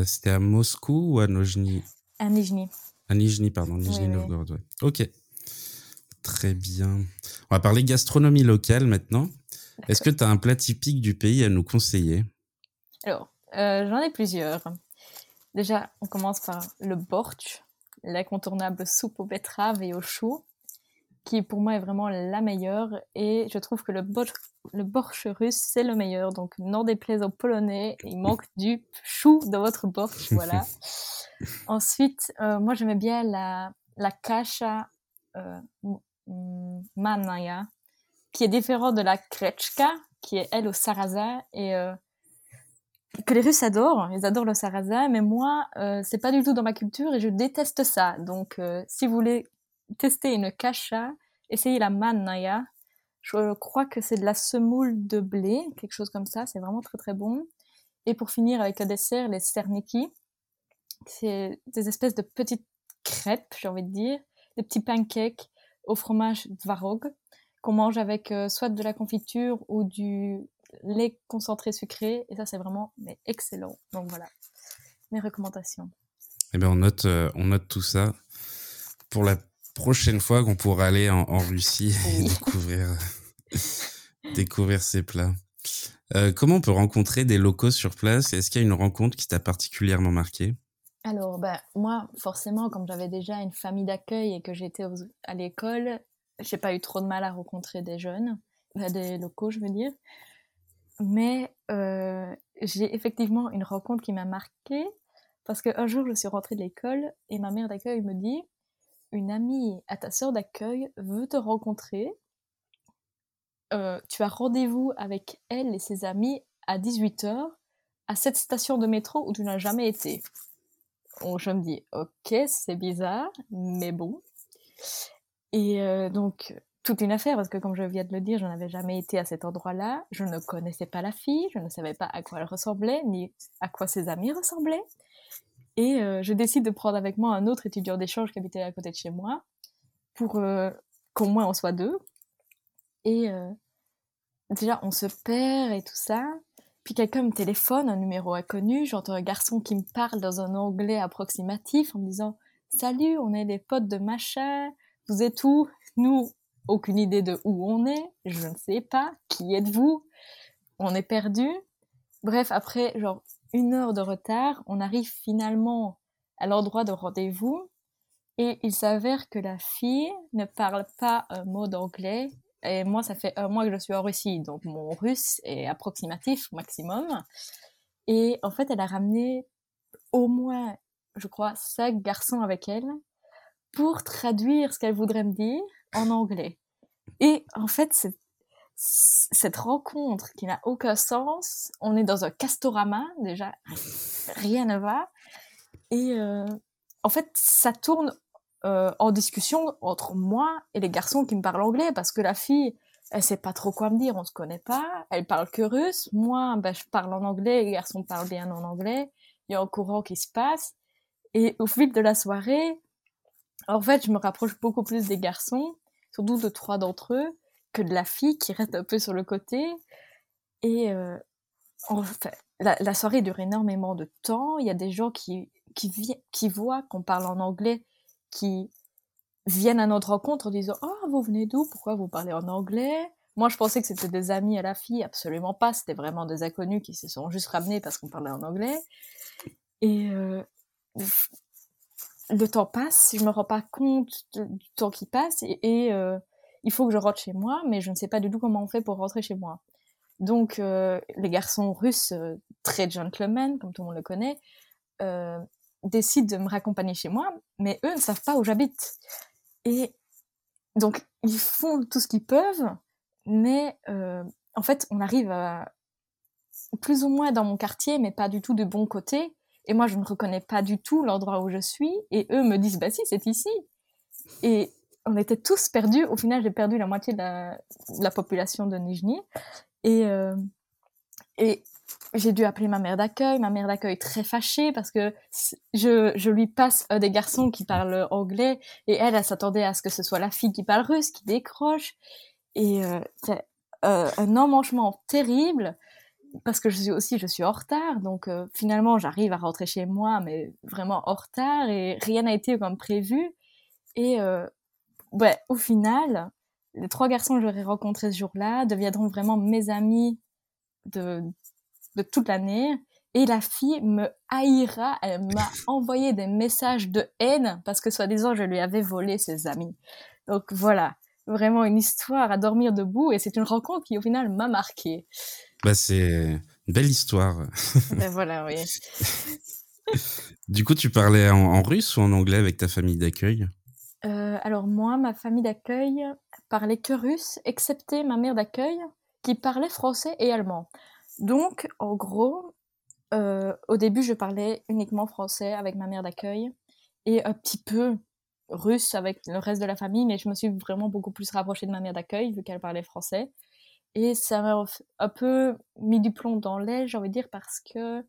c'était à Moscou ou à Nojni à Nijni. À Nijni, pardon. Nijni Novgorod, Ok. Très bien. On va parler gastronomie locale maintenant. Est-ce que tu as un plat typique du pays à nous conseiller? Alors, euh, j'en ai plusieurs. Déjà, on commence par le borch, l'incontournable soupe aux betteraves et aux choux. Qui pour moi est vraiment la meilleure. Et je trouve que le, bo le borsch russe, c'est le meilleur. Donc, n'en déplaise aux Polonais, il manque du chou dans votre borsch. Voilà. Ensuite, euh, moi, j'aimais bien la, la kasha euh, manaya, qui est différente de la krechka, qui est elle au sarrasin. Et euh, que les Russes adorent, ils adorent le sarrasin, mais moi, euh, c'est pas du tout dans ma culture et je déteste ça. Donc, euh, si vous voulez tester une kasha, essayez la manaya. Je crois que c'est de la semoule de blé, quelque chose comme ça. C'est vraiment très très bon. Et pour finir avec un dessert, les cerniki. C'est des espèces de petites crêpes, j'ai envie de dire, des petits pancakes au fromage tvarog qu'on mange avec euh, soit de la confiture ou du lait concentré sucré. Et ça, c'est vraiment mais excellent. Donc voilà, mes recommandations. Eh bien, on note, euh, on note tout ça pour la prochaine fois qu'on pourra aller en, Russie et découvrir, découvrir ces plats. Euh, comment on peut rencontrer des locaux sur place? Est-ce qu'il y a une rencontre qui t'a particulièrement marqué Alors, ben, moi, forcément, comme j'avais déjà une famille d'accueil et que j'étais à l'école, j'ai pas eu trop de mal à rencontrer des jeunes, des locaux, je veux dire. Mais euh, j'ai effectivement une rencontre qui m'a marquée parce qu'un jour, je suis rentrée de l'école et ma mère d'accueil me dit Une amie à ta sœur d'accueil veut te rencontrer. Euh, tu as rendez-vous avec elle et ses amis à 18h à cette station de métro où tu n'as jamais été. Donc, je me dis Ok, c'est bizarre, mais bon. Et euh, donc, toute une affaire, parce que comme je viens de le dire, je n'avais jamais été à cet endroit-là, je ne connaissais pas la fille, je ne savais pas à quoi elle ressemblait, ni à quoi ses amis ressemblaient. Et euh, je décide de prendre avec moi un autre étudiant d'échange qui habitait à côté de chez moi, pour euh, qu'au moins on soit deux. Et déjà, on se perd et tout ça. Puis quelqu'un me téléphone, un numéro inconnu, j'entends un garçon qui me parle dans un anglais approximatif en me disant « Salut, on est des potes de machin, vous êtes où? Nous, aucune idée de où on est, je ne sais pas, qui êtes-vous? On est perdu. Bref, après genre une heure de retard, on arrive finalement à l'endroit de rendez-vous et il s'avère que la fille ne parle pas un mot d'anglais et moi ça fait un mois que je suis en Russie donc mon russe est approximatif maximum et en fait elle a ramené au moins je crois cinq garçons avec elle pour traduire ce qu'elle voudrait me dire en anglais. Et en fait, cette rencontre qui n'a aucun sens, on est dans un castorama, déjà, rien ne va. Et euh, en fait, ça tourne euh, en discussion entre moi et les garçons qui me parlent anglais, parce que la fille, elle sait pas trop quoi me dire, on se connaît pas, elle parle que russe, moi, ben, je parle en anglais, les garçons parlent bien en anglais, il y a un courant qui se passe, et au fil de la soirée, en fait, je me rapproche beaucoup plus des garçons, surtout de trois d'entre eux, que de la fille qui reste un peu sur le côté. Et euh, la, soirée dure énormément de temps. Il y a des gens qui, qui, qui voient qu'on parle en anglais, qui viennent à notre rencontre en disant Oh, vous venez d'où? Pourquoi vous parlez en anglais? Moi, je pensais que c'était des amis à la fille. Absolument pas. C'était vraiment des inconnus qui se sont juste ramenés parce qu'on parlait en anglais. Et euh, le temps passe, je me rends pas compte du temps qui passe et, euh, il faut que je rentre chez moi, mais je ne sais pas du tout comment on fait pour rentrer chez moi. Donc euh, les garçons russes, euh, très gentlemen, comme tout le monde le connaît, décident de me raccompagner chez moi, mais eux ne savent pas où j'habite. Et donc ils font tout ce qu'ils peuvent, mais en fait on arrive plus ou moins dans mon quartier, mais pas du tout de bon côté. Et moi, je ne reconnais pas du tout l'endroit où je suis. Et eux me disent, bah si, c'est ici. Et on était tous perdus. Au final, j'ai perdu la moitié de la, population de Nijni. Et, euh, et j'ai dû appeler ma mère d'accueil. Ma mère d'accueil très fâchée parce que je, lui passe des garçons qui parlent anglais et elle, elle s'attendait à ce que ce soit la fille qui parle russe qui décroche. Et euh, c'est euh, un emmanchement terrible parce que je suis aussi je suis en retard donc euh, finalement j'arrive à rentrer chez moi mais vraiment en retard et rien n'a été comme prévu et euh, ouais au final les trois garçons que j'aurais rencontrés ce jour-là deviendront vraiment mes amis de de toute l'année et la fille me haïra elle m'a envoyé des messages de haine parce que soi-disant je lui avais volé ses amis donc voilà vraiment une histoire à dormir debout et c'est une rencontre qui au final m'a marqué. Bah c'est une belle histoire. ben voilà, oui. du coup, tu parlais en, russe ou en anglais avec ta famille d'accueil? Euh, Alors moi, ma famille d'accueil parlait que russe, excepté ma mère d'accueil qui parlait français et allemand. Donc, en gros, euh, au début, je parlais uniquement français avec ma mère d'accueil et un petit peu russe avec le reste de la famille, mais je me suis vraiment beaucoup plus rapprochée de ma mère d'accueil vu qu'elle parlait français. Et ça m'a un peu mis du plomb dans l'aile, j'ai envie de dire, parce que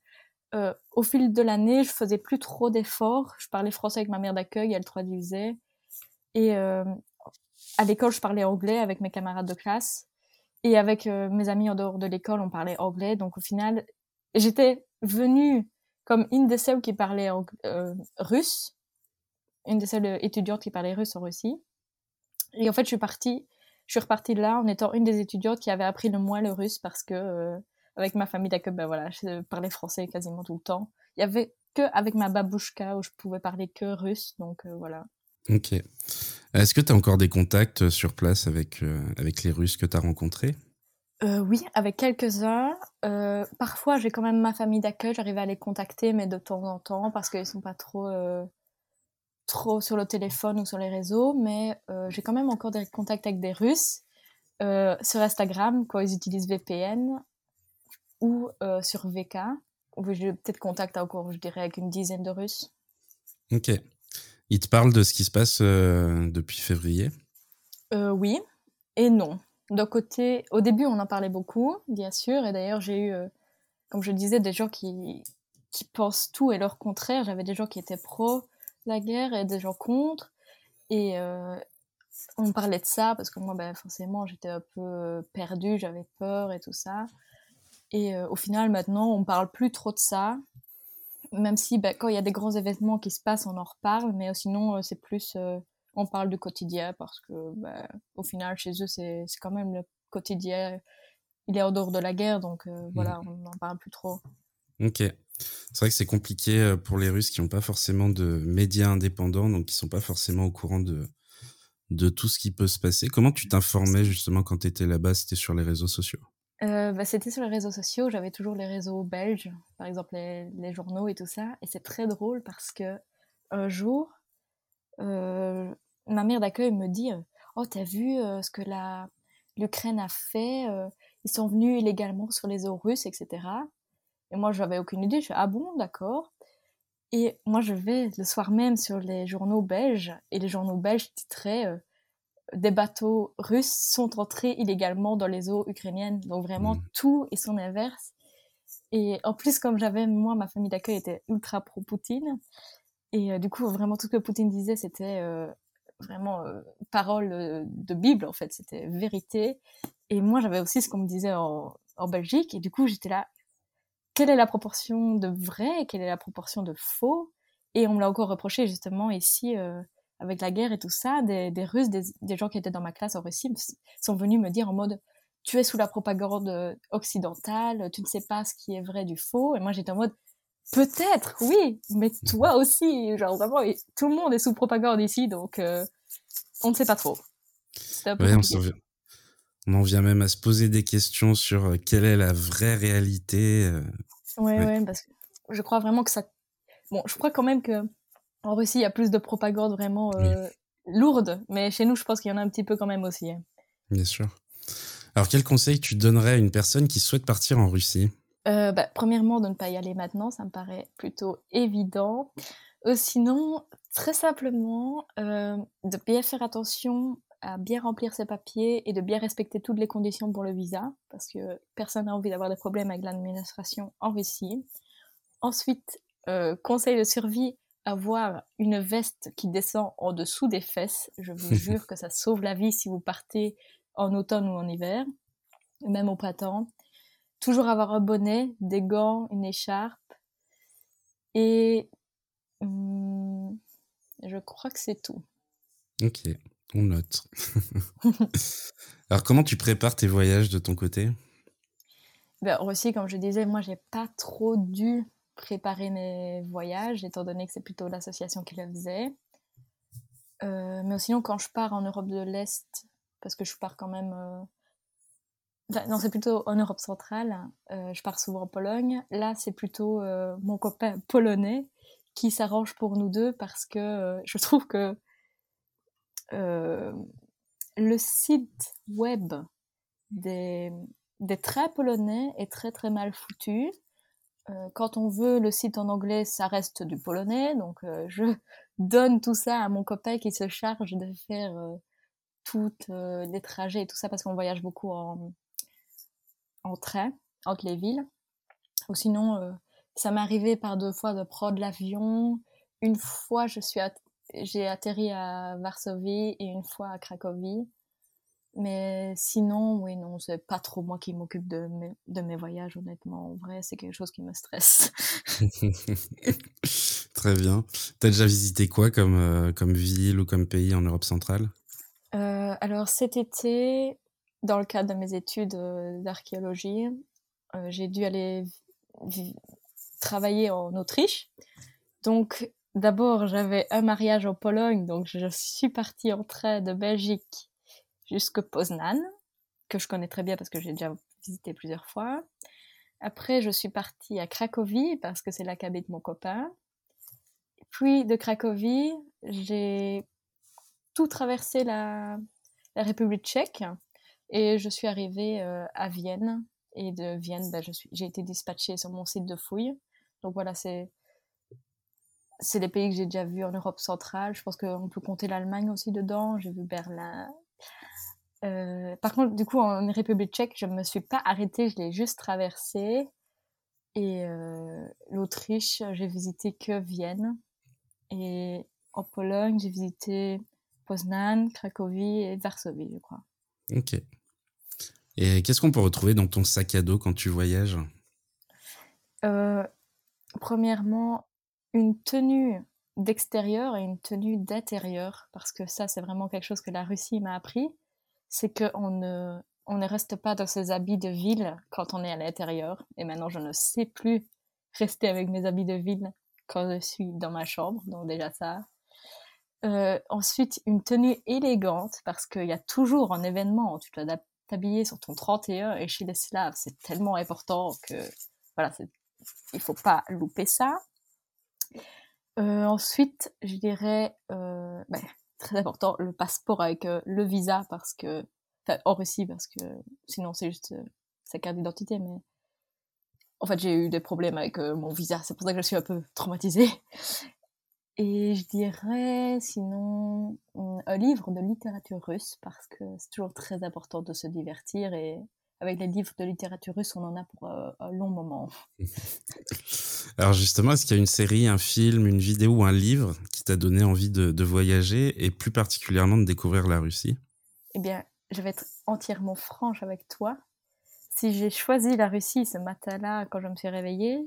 euh, au fil de l'année, je faisais plus trop d'efforts. Je parlais français avec ma mère d'accueil, elle traduisait. Et euh, à l'école, je parlais anglais avec mes camarades de classe. Et avec euh, mes amis en dehors de l'école, on parlait anglais. Donc au final, j'étais venue comme une des celles qui parlait russe, une des seules étudiantes qui parlait russe en Russie. Et en fait, je suis partie je suis repartie de là en étant une des étudiantes qui avait appris le moins le russe parce que euh, avec ma famille d'accueil, ben voilà, je parlais français quasiment tout le temps. Il y avait que avec ma babouchka où je pouvais parler que russe, donc euh, voilà. Ok. Est-ce que tu as encore des contacts sur place avec, euh, avec les Russes que tu as rencontrés Oui, avec quelques-uns. parfois, j'ai quand même ma famille d'accueil, j'arrive à les contacter, mais de temps en temps, parce qu'ils sont pas trop trop sur le téléphone ou sur les réseaux, mais euh, j'ai quand même encore des contacts avec des Russes euh, sur Instagram quand ils utilisent VPN ou euh, sur VK. Où j'ai peut-être contact encore, je dirais, avec une dizaine de Russes. Ok. Ils te parlent de ce qui se passe depuis février? Oui et non. D'un côté, au début, on en parlait beaucoup, bien sûr, et d'ailleurs, j'ai eu, comme je disais, des gens qui, qui pensent tout et leur contraire. J'avais des gens qui étaient pro, la guerre et des gens contre. Et euh, on parlait de ça parce que moi, ben, forcément, j'étais un peu euh, perdue, j'avais peur et tout ça. Et euh, au final, maintenant, on parle plus trop de ça. Même si ben, quand il y a des grands événements qui se passent, on en reparle. Mais sinon, c'est plus. on parle du quotidien parce que, ben, au final, chez eux, c'est quand même le quotidien. Il est en dehors de la guerre, donc voilà, mmh. on n'en parle plus trop. Ok. C'est vrai que c'est compliqué euh, pour les Russes qui n'ont pas forcément de médias indépendants, donc qui sont pas forcément au courant de, de tout ce qui peut se passer. Comment tu t'informais justement quand tu étais là-bas? C'était sur les réseaux sociaux? Euh, bah, C'était sur les réseaux sociaux. J'avais toujours les réseaux belges, par exemple les, journaux et tout ça. Et c'est très drôle parce que un jour, euh, ma mère d'accueil me dit Oh, t'as vu ce que l'Ukraine a fait Ils sont venus illégalement sur les eaux russes, etc. Et moi, je n'avais aucune idée. Je fais, ah bon, d'accord. Et moi, je vais le soir même sur les journaux belges, et les journaux belges titraient euh, Des bateaux russes sont entrés illégalement dans les eaux ukrainiennes. Donc vraiment, mmh. tout est son inverse. Et en plus, comme j'avais, moi, ma famille d'accueil était ultra pro-Poutine. Et euh, du coup, vraiment, tout ce que Poutine disait, c'était euh, vraiment parole de Bible, en fait. C'était vérité. Et moi, j'avais aussi ce qu'on me disait en, en Belgique. Et du coup, j'étais là, quelle est la proportion de vrai, quelle est la proportion de faux? Et on me l'a encore reproché justement ici, euh, avec la guerre et tout ça, des, Russes, des, gens qui étaient dans ma classe en Russie, sont venus me dire en mode tu es sous la propagande occidentale, tu ne sais pas ce qui est vrai du faux. Et moi j'étais en mode peut-être, oui, mais toi aussi, genre vraiment, tout le monde est sous propagande ici, donc euh, on ne sait pas trop. On en vient même à se poser des questions sur euh, quelle est la vraie réalité. Euh, ouais, ouais, parce que je crois vraiment que ça. Bon, je crois quand même que en Russie, il y a plus de propagande vraiment euh, lourde, mais chez nous, je pense qu'il y en a un petit peu quand même aussi. Hein. Bien sûr. Alors, quel conseil tu donnerais à une personne qui souhaite partir en Russie? Bah, Premièrement, de ne pas y aller maintenant, ça me paraît plutôt évident. sinon, très simplement, de bien faire attention à bien remplir ses papiers et de bien respecter toutes les conditions pour le visa, parce que personne n'a envie d'avoir des problèmes avec l'administration en Russie. Ensuite, euh, conseil de survie, avoir une veste qui descend en dessous des fesses. Je vous jure que ça sauve la vie si vous partez en automne ou en hiver, même au printemps. Toujours avoir un bonnet, des gants, une écharpe. Et hum, je crois que c'est tout. Ok. On note. Alors, comment tu prépares tes voyages de ton côté? Ben, Aussi, comme je disais, moi, j'ai pas trop dû préparer mes voyages, étant donné que c'est plutôt l'association qui le faisait. Euh, mais sinon, quand je pars en Europe de l'Est, parce que je pars quand même. non, c'est plutôt en Europe centrale. je pars souvent en Pologne. Là, c'est plutôt mon copain polonais qui s'arrange pour nous deux parce que je trouve que le site web des, des traits polonais est très très mal foutu. Euh, quand on veut le site en anglais, ça reste du polonais, donc euh, je donne tout ça à mon copain qui se charge de faire euh, toutes les trajets et tout ça parce qu'on voyage beaucoup en, en train entre les villes. Ou sinon, ça m'est arrivé par deux fois de prendre l'avion. Une fois, je suis j'ai atterri à Varsovie et une fois à Cracovie. Mais sinon, oui, non, c'est pas trop moi qui m'occupe de mes, de mes voyages, honnêtement. En vrai, c'est quelque chose qui me stresse. Très bien. T'as déjà visité quoi comme, euh, comme ville ou comme pays en Europe centrale? Euh, Alors, cet été, dans le cadre de mes études euh, d'archéologie, j'ai dû aller travailler en Autriche. Donc, d'abord, j'avais un mariage en Pologne, donc je suis partie en train de Belgique jusqu'à Poznan, que je connais très bien parce que j'ai déjà visité plusieurs fois. Après, je suis partie à Cracovie parce que c'est là qu'habite mon copain. Puis de Cracovie, j'ai tout traversé la, République tchèque et je suis arrivée euh, à Vienne. Et de Vienne, ben, j'ai été dispatchée sur mon site de fouille. Donc voilà, c'est c'est les pays que j'ai déjà vus en Europe centrale. Je pense qu'on peut compter l'Allemagne aussi dedans. J'ai vu Berlin, euh, par contre, du coup, en République tchèque, je ne me suis pas arrêtée, je l'ai juste traversée. Et euh, l'Autriche, j'ai visité que Vienne. Et en Pologne, j'ai visité Poznan, Cracovie et Varsovie, je crois. Ok. Et qu'est-ce qu'on peut retrouver dans ton sac à dos quand tu voyages? Euh, Premièrement, une tenue d'extérieur et une tenue d'intérieur, parce que ça, c'est vraiment quelque chose que la Russie m'a appris c'est qu'on ne, on ne reste pas dans ses habits de ville quand on est à l'intérieur. Et maintenant, je ne sais plus rester avec mes habits de ville quand je suis dans ma chambre. Donc déjà ça. Euh, ensuite, une tenue élégante parce qu'il y a toujours un événement tu dois t'habiller sur ton 31 et chez les Slaves, c'est tellement important que voilà, il faut pas louper ça. Euh, ensuite, je dirais, euh, ben, très important, le passeport avec euh, le visa parce que, en Russie parce que sinon c'est juste euh, sa carte d'identité, mais en fait j'ai eu des problèmes avec euh, mon visa, c'est pour ça que je suis un peu traumatisée. Et je dirais sinon un livre de littérature russe parce que c'est toujours très important de se divertir et avec les livres de littérature russe, on en a pour un long moment. Alors justement, est-ce qu'il y a une série, un film, une vidéo ou un livre qui t'a donné envie de, voyager et plus particulièrement de découvrir la Russie? Eh bien, je vais être entièrement franche avec toi. Si j'ai choisi la Russie ce matin-là quand je me suis réveillée,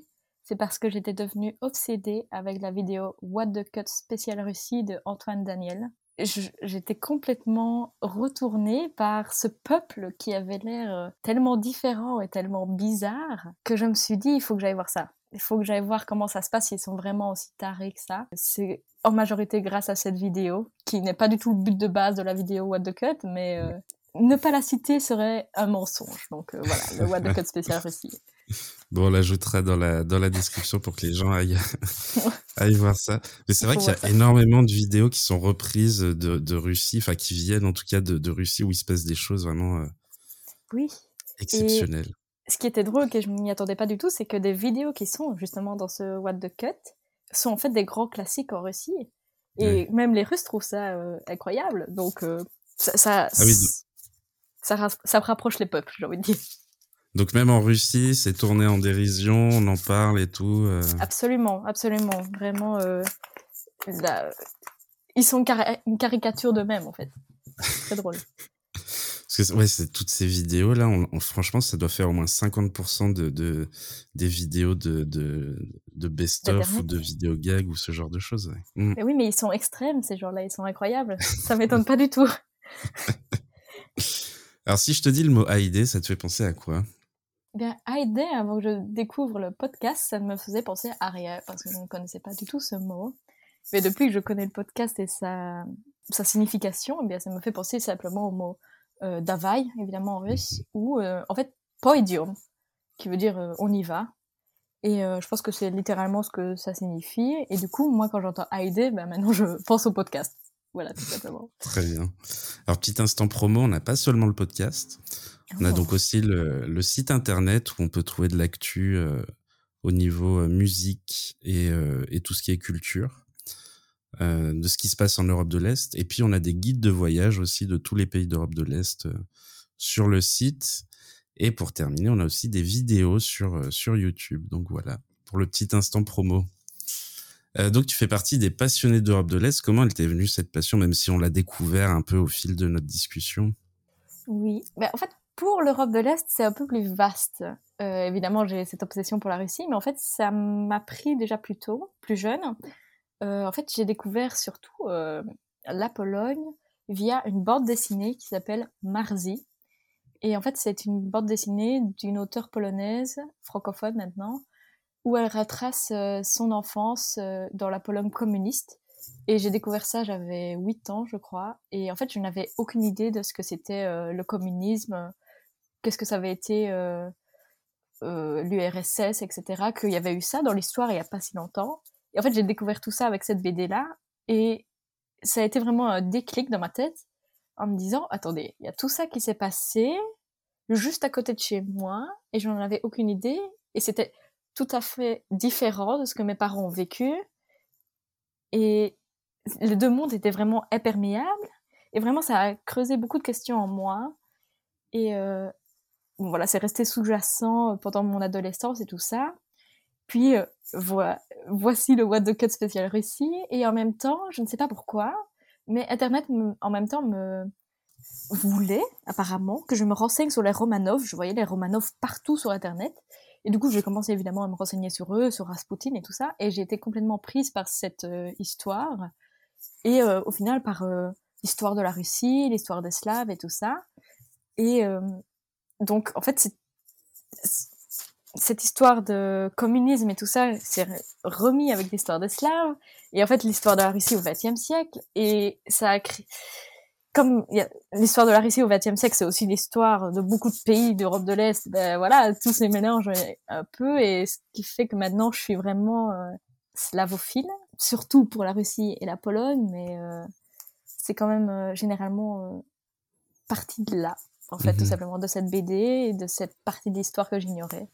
c'est parce que j'étais devenue obsédée avec la vidéo What the Cut spécial Russie de Antoine Daniel. J'étais complètement retournée par ce peuple qui avait l'air tellement différent et tellement bizarre que je me suis dit il faut que j'aille voir ça il faut que j'aille voir comment ça se passe, ils sont vraiment aussi tarés que ça. C'est en majorité grâce à cette vidéo, qui n'est pas du tout le but de base de la vidéo What the Cut, mais euh, ne pas la citer serait un mensonge. Donc euh, voilà, le What the Cut spécial Russie. Bon, on l'ajoutera dans la, dans la description pour que les gens aillent, aillent voir ça. Mais c'est vrai qu'il y a énormément de vidéos qui sont reprises de, de Russie, enfin qui viennent en tout cas de, de Russie où il se passe des choses vraiment euh, oui. exceptionnelles ce qui était drôle, que je m'y attendais pas du tout, c'est que des vidéos qui sont justement dans ce What the Cut sont en fait des grands classiques en Russie. Et même les Russes trouvent ça euh, incroyable. Donc, euh, ça, ça, ah ça, ça, rapproche les peuples, j'ai envie de dire. Donc, même en Russie, c'est tourné en dérision, on en parle et tout. Euh. Absolument, absolument. Vraiment, ils sont une caricature d'eux-mêmes, en fait. Très drôle. Que ouais, c'est toutes ces vidéos là, on, franchement, ça doit faire au moins 50% de, de, des vidéos de, de, de best-of ou de vidéos gags ou ce genre de choses. Mmh. Mais oui, mais ils sont extrêmes ces gens-là, ils sont incroyables. ça m'étonne pas du tout. Alors, si je te dis le mot AID, ça te fait penser à quoi? Eh Bien, AID, avant que je découvre le podcast, ça me faisait penser à rien, parce que je ne connaissais pas du tout ce mot. Mais depuis que je connais le podcast et sa, sa signification, eh bien, ça me fait penser simplement au mot euh, Davai, évidemment en russe, ou euh, en fait Poidium, qui veut dire euh, on y va. Et je pense que c'est littéralement ce que ça signifie. Et du coup, moi, quand j'entends Haïdé, ben maintenant je pense au podcast. Voilà, tout simplement. Très bien. Alors, petit instant promo, on n'a pas seulement le podcast. On a oh. donc aussi le, le, site internet où on peut trouver de l'actu au niveau musique et, et, tout ce qui est culture. Euh, de ce qui se passe en Europe de l'Est. Et puis, on a des guides de voyage aussi de tous les pays d'Europe de l'Est euh, sur le site. Et pour terminer, on a aussi des vidéos sur, euh, sur YouTube. Donc voilà, pour le petit instant promo. donc, tu fais partie des passionnés d'Europe de l'Est. Comment elle t'est venue cette passion, même si on l'a découvert un peu au fil de notre discussion? Oui, mais en fait, pour l'Europe de l'Est, c'est un peu plus vaste. évidemment, j'ai cette obsession pour la Russie, mais en fait, ça m'a pris déjà plus tôt, plus jeune. Euh, en fait, j'ai découvert surtout euh, la Pologne via une bande dessinée qui s'appelle Marzi. Et en fait, c'est une bande dessinée d'une auteure polonaise, francophone maintenant, où elle retrace euh, son enfance dans la Pologne communiste. Et j'ai découvert ça, j'avais 8 ans, je crois. Et en fait, je n'avais aucune idée de ce que c'était le communisme, qu'est-ce que ça avait été l'URSS, etc. Qu'il y avait eu ça dans l'histoire il n'y a pas si longtemps. En fait, j'ai découvert tout ça avec cette BD-là. Et ça a été vraiment un déclic dans ma tête en me disant, attendez, il y a tout ça qui s'est passé juste à côté de chez moi et je n'en avais aucune idée. Et c'était tout à fait différent de ce que mes parents ont vécu. Et les deux mondes étaient vraiment imperméables. Et vraiment, ça a creusé beaucoup de questions en moi. Et euh, voilà, c'est resté sous-jacent pendant mon adolescence et tout ça. Puis euh, voici le What the Cut spécial Russie. Et en même temps, je ne sais pas pourquoi, mais Internet en même temps me voulait apparemment que je me renseigne sur les Romanov. Je voyais les Romanov partout sur Internet. Et du coup, j'ai commencé évidemment à me renseigner sur eux, sur Rasputin et tout ça. Et j'ai été complètement prise par cette euh, histoire. Et euh, au final, par l'histoire de la Russie, l'histoire des Slaves et tout ça. Et donc, en fait, c'est cette histoire de communisme et tout ça s'est remis avec l'histoire des Slaves et en fait l'histoire de la Russie au XXe siècle et ça a créé comme l'histoire de la Russie au XXe siècle c'est aussi l'histoire de beaucoup de pays d'Europe de l'Est. Ben voilà tout se mélange un peu et ce qui fait que maintenant je suis vraiment euh, slavophile surtout pour la Russie et la Pologne mais euh, c'est quand même euh, généralement partie de là en fait tout mhm. simplement de cette BD et de cette partie de l'histoire que j'ignorais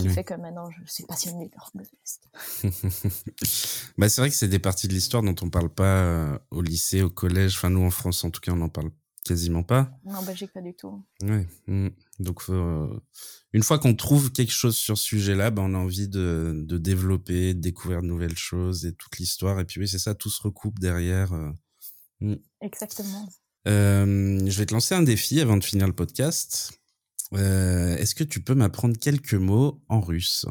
qui fait que maintenant je suis passionnée de l'Est. bah, c'est vrai que c'est des parties de l'histoire dont on parle pas euh, au lycée, au collège. Enfin, nous en France, en tout cas, on n'en parle quasiment pas. En Belgique, pas du tout. Ouais. Mmh. Donc, euh, une fois qu'on trouve quelque chose sur ce sujet-là, bah, on a envie de, de, développer, de découvrir de nouvelles choses et toute l'histoire. Et puis, oui, c'est ça, tout se recoupe derrière. Euh. Mmh. Exactement. je vais te lancer un défi avant de finir le podcast. Euh, est-ce que tu peux m'apprendre quelques mots en russe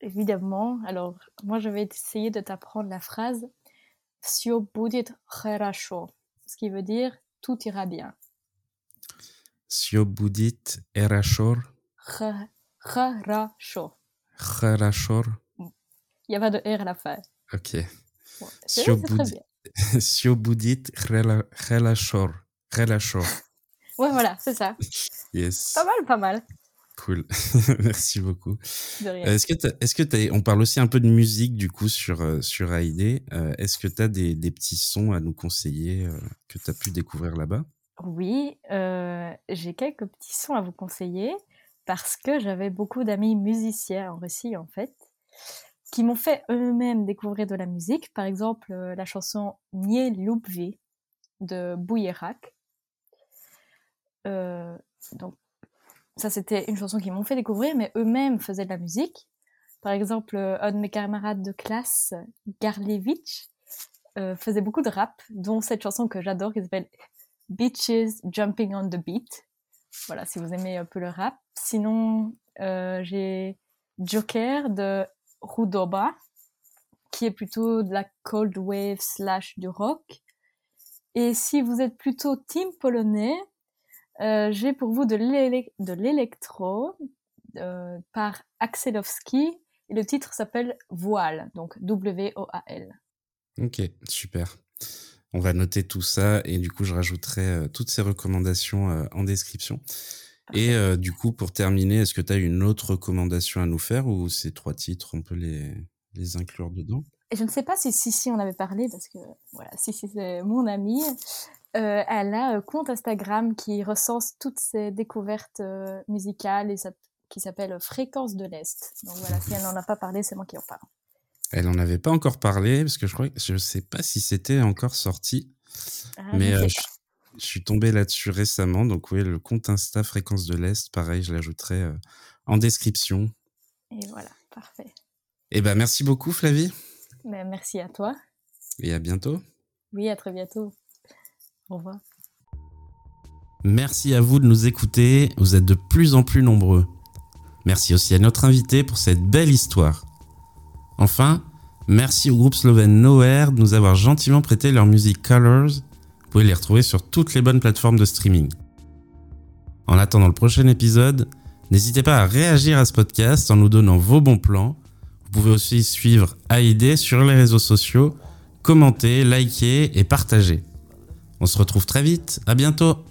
Évidemment. Alors, moi, je vais essayer de t'apprendre la phrase Все будет хорошо, ce qui veut dire tout ira bien. Все будет хорошо. Хорошо. Хорошо. Il n'y a pas de R à la fin. Ok. Все будет Все будет хорошо. Ouais, voilà, c'est ça. Yes. Pas mal, pas mal. Cool. Merci beaucoup. Est-ce que est on parle aussi un peu de musique du coup sur euh, sur AID. Euh, est-ce que tu as des, des, petits sons à nous conseiller euh, que tu as pu découvrir là-bas? Oui, j'ai quelques petits sons à vous conseiller parce que j'avais beaucoup d'amis musiciens en Russie en fait qui m'ont fait eux-mêmes découvrir de la musique, par exemple la chanson Nie Lubvi de Bouyerak donc, ça, c'était une chanson qu'ils m'ont fait découvrir, mais eux-mêmes faisaient de la musique. Par exemple, euh, un de mes camarades de classe, Garlevich, euh, faisait beaucoup de rap, dont cette chanson que j'adore qui s'appelle Bitches Jumping on the Beat. Voilà, si vous aimez un peu le rap. Sinon, euh, j'ai Joker de Rudoba, qui est plutôt de la cold wave slash du rock. Et si vous êtes plutôt team polonais, euh, j'ai pour vous de l'électro euh, par Axelovski et le titre s'appelle Voile, donc W-O-A-L. Ok, super. On va noter tout ça et du coup, je rajouterai euh, toutes ces recommandations euh, en description. Et euh, du coup, pour terminer, est-ce que tu as une autre recommandation à nous faire ou ces trois titres, on peut les, les inclure dedans? Je ne sais pas si Sissi en avait parlé parce que voilà, Sissi c'est mon amie. Elle a un compte Instagram qui recense toutes ses découvertes musicales et qui s'appelle Fréquence de l'Est. Donc voilà, si elle n'en a pas parlé, c'est moi qui en parle. Elle n'en avait pas encore parlé, parce que je crois je sais pas si c'était encore sorti. Ah, mais euh, je, suis tombé là-dessus récemment. Donc, oui, le compte Insta Fréquence de l'Est, pareil, je l'ajouterai euh, en description. Et voilà, parfait. Eh ben, merci beaucoup, Flavie. Ben, merci à toi. Et à bientôt. Oui, à très bientôt. Au revoir. Merci à vous de nous écouter. Vous êtes de plus en plus nombreux. Merci aussi à notre invité pour cette belle histoire. Enfin, merci au groupe slovène Nowhere de nous avoir gentiment prêté leur musique Colors. Vous pouvez les retrouver sur toutes les bonnes plateformes de streaming. En attendant le prochain épisode, n'hésitez pas à réagir à ce podcast en nous donnant vos bons plans. Vous pouvez aussi suivre AID sur les réseaux sociaux, commenter, liker et partager. On se retrouve très vite, à bientôt